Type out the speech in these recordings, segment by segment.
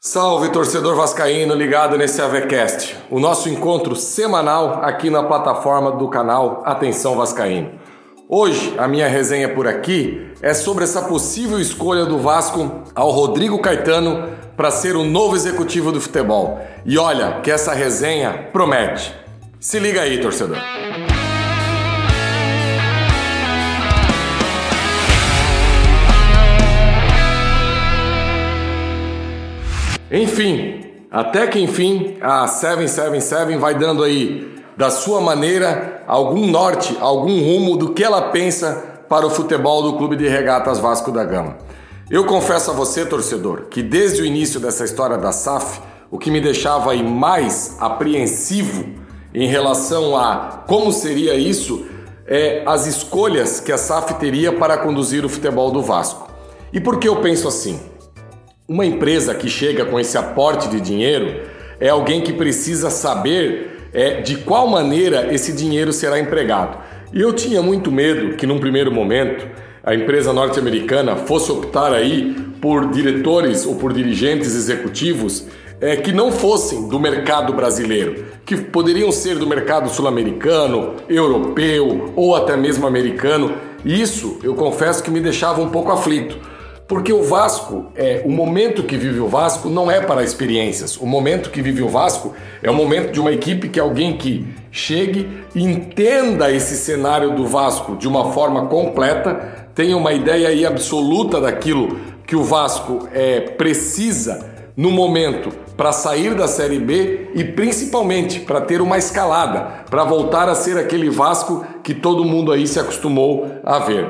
Salve torcedor vascaíno ligado nesse AVCast, o nosso encontro semanal aqui na plataforma do canal Atenção Vascaíno. Hoje a minha resenha por aqui é sobre essa possível escolha do Vasco ao Rodrigo Caetano para ser o novo executivo do futebol. E olha que essa resenha promete. Se liga aí, torcedor. Enfim, até que enfim a 777 vai dando aí da sua maneira algum norte, algum rumo do que ela pensa para o futebol do Clube de Regatas Vasco da Gama. Eu confesso a você, torcedor, que desde o início dessa história da SAF, o que me deixava aí mais apreensivo em relação a como seria isso é as escolhas que a SAF teria para conduzir o futebol do Vasco. E por que eu penso assim? Uma empresa que chega com esse aporte de dinheiro é alguém que precisa saber é, de qual maneira esse dinheiro será empregado. E eu tinha muito medo que, num primeiro momento, a empresa norte-americana fosse optar aí por diretores ou por dirigentes executivos é, que não fossem do mercado brasileiro, que poderiam ser do mercado sul-americano, europeu ou até mesmo americano. Isso eu confesso que me deixava um pouco aflito porque o Vasco, é, o momento que vive o Vasco não é para experiências. O momento que vive o Vasco é o momento de uma equipe que alguém que chegue, entenda esse cenário do Vasco de uma forma completa, tenha uma ideia aí absoluta daquilo que o Vasco é, precisa no momento para sair da Série B e principalmente para ter uma escalada, para voltar a ser aquele Vasco que todo mundo aí se acostumou a ver.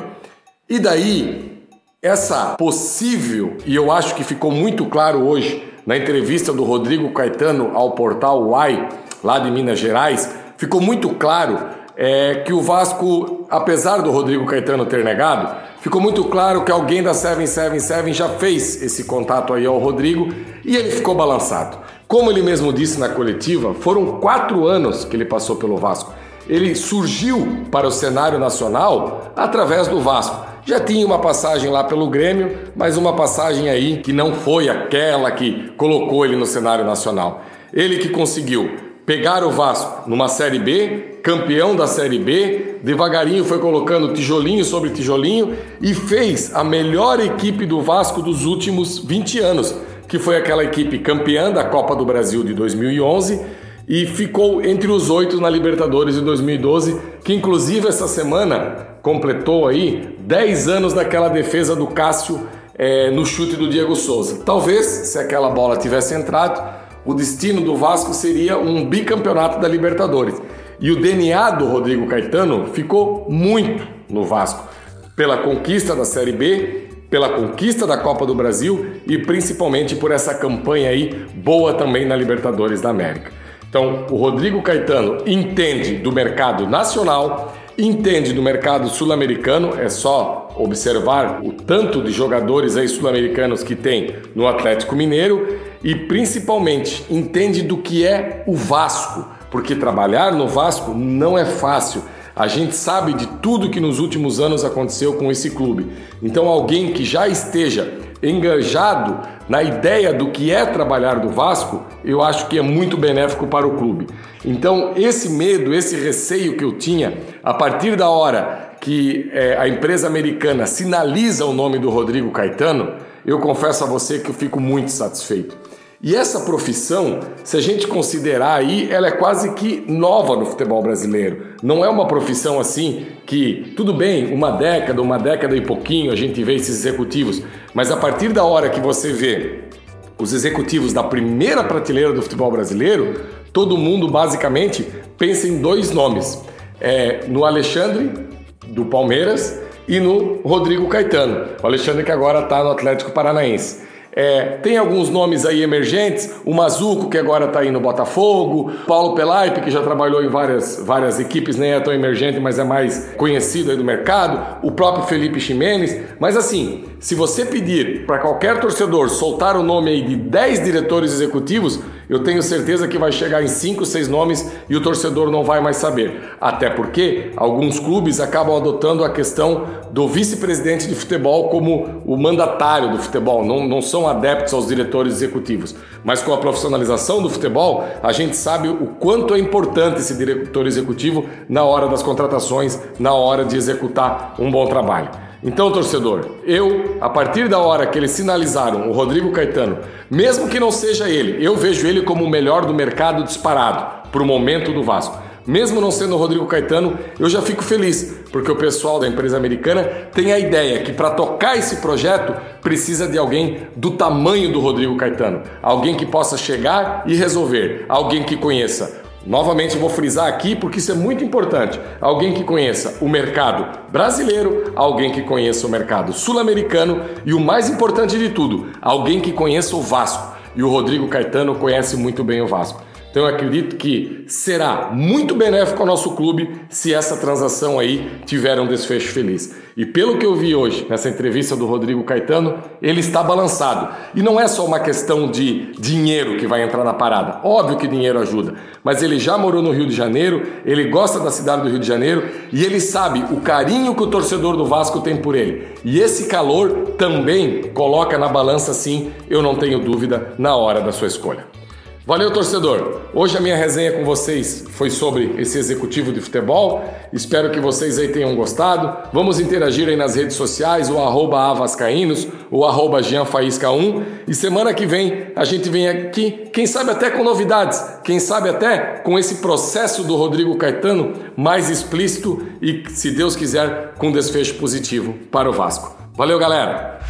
E daí essa possível, e eu acho que ficou muito claro hoje na entrevista do Rodrigo Caetano ao portal Uai, lá de Minas Gerais, ficou muito claro é, que o Vasco, apesar do Rodrigo Caetano ter negado, ficou muito claro que alguém da 777 já fez esse contato aí ao Rodrigo e ele ficou balançado. Como ele mesmo disse na coletiva, foram quatro anos que ele passou pelo Vasco. Ele surgiu para o cenário nacional através do Vasco. Já tinha uma passagem lá pelo Grêmio, mas uma passagem aí que não foi aquela que colocou ele no cenário nacional. Ele que conseguiu pegar o Vasco numa Série B, campeão da Série B, devagarinho foi colocando tijolinho sobre tijolinho e fez a melhor equipe do Vasco dos últimos 20 anos, que foi aquela equipe campeã da Copa do Brasil de 2011 e ficou entre os oito na Libertadores de 2012, que inclusive essa semana completou aí 10 anos daquela defesa do Cássio é, no chute do Diego Souza. Talvez, se aquela bola tivesse entrado, o destino do Vasco seria um bicampeonato da Libertadores. E o DNA do Rodrigo Caetano ficou muito no Vasco, pela conquista da Série B, pela conquista da Copa do Brasil e principalmente por essa campanha aí boa também na Libertadores da América. Então, o Rodrigo Caetano entende do mercado nacional, entende do mercado sul-americano, é só observar o tanto de jogadores aí sul-americanos que tem no Atlético Mineiro e principalmente entende do que é o Vasco, porque trabalhar no Vasco não é fácil. A gente sabe de tudo que nos últimos anos aconteceu com esse clube. Então, alguém que já esteja engajado na ideia do que é trabalhar do Vasco, eu acho que é muito benéfico para o clube. Então, esse medo, esse receio que eu tinha, a partir da hora que é, a empresa americana sinaliza o nome do Rodrigo Caetano, eu confesso a você que eu fico muito satisfeito. E essa profissão, se a gente considerar aí, ela é quase que nova no futebol brasileiro. Não é uma profissão assim que, tudo bem, uma década, uma década e pouquinho a gente vê esses executivos, mas a partir da hora que você vê os executivos da primeira prateleira do futebol brasileiro, todo mundo basicamente pensa em dois nomes: é, no Alexandre, do Palmeiras, e no Rodrigo Caetano. O Alexandre que agora está no Atlético Paranaense. É, tem alguns nomes aí emergentes, o Mazuco, que agora está aí no Botafogo, Paulo Pelaipe, que já trabalhou em várias, várias equipes, nem é tão emergente, mas é mais conhecido aí do mercado, o próprio Felipe Ximenes. Mas assim, se você pedir para qualquer torcedor soltar o nome aí de 10 diretores executivos, Eu tenho certeza que vai chegar em 5, 6 nomes e o torcedor não vai mais saber. Até porque alguns clubes acabam adotando a questão do vice-presidente de futebol como o mandatário do futebol, não, não são adeptos aos diretores executivos. Mas com a profissionalização do futebol, a gente sabe o quanto é importante esse diretor executivo na hora das contratações, na hora de executar um bom trabalho. Então, torcedor, eu, a partir da hora que eles sinalizaram o Rodrigo Caetano, mesmo que não seja ele, eu vejo ele como o melhor do mercado disparado para o momento do Vasco. Mesmo não sendo o Rodrigo Caetano, eu já fico feliz, porque o pessoal da empresa americana tem a ideia que para tocar esse projeto precisa de alguém do tamanho do Rodrigo Caetano, alguém que possa chegar e resolver, alguém que conheça Novamente vou frisar aqui porque isso é muito importante. Alguém que conheça o mercado brasileiro, alguém que conheça o mercado sul-americano e o mais importante de tudo, alguém que conheça o Vasco. E o Rodrigo Caetano conhece muito bem o Vasco. Então eu acredito que será muito benéfico ao nosso clube se essa transação aí tiver um desfecho feliz. E pelo que eu vi hoje nessa entrevista do Rodrigo Caetano, ele está balançado. E não é só uma questão de dinheiro que vai entrar na parada. Óbvio que dinheiro ajuda, mas ele já morou no Rio de Janeiro, ele gosta da cidade do Rio de Janeiro e ele sabe o carinho que o torcedor do Vasco tem por ele. E esse calor também coloca na balança sim, eu não tenho dúvida, na hora da sua escolha. Valeu, torcedor! Hoje a minha resenha com vocês foi sobre esse executivo de futebol. Espero que vocês aí tenham gostado. Vamos interagir aí nas redes sociais, o arroba avascaínos, o arroba gianfaísca1. E semana que vem a gente vem aqui, quem sabe até com novidades, quem sabe até com esse processo do Rodrigo Caetano mais explícito e, se Deus quiser, com desfecho positivo para o Vasco. Valeu, galera!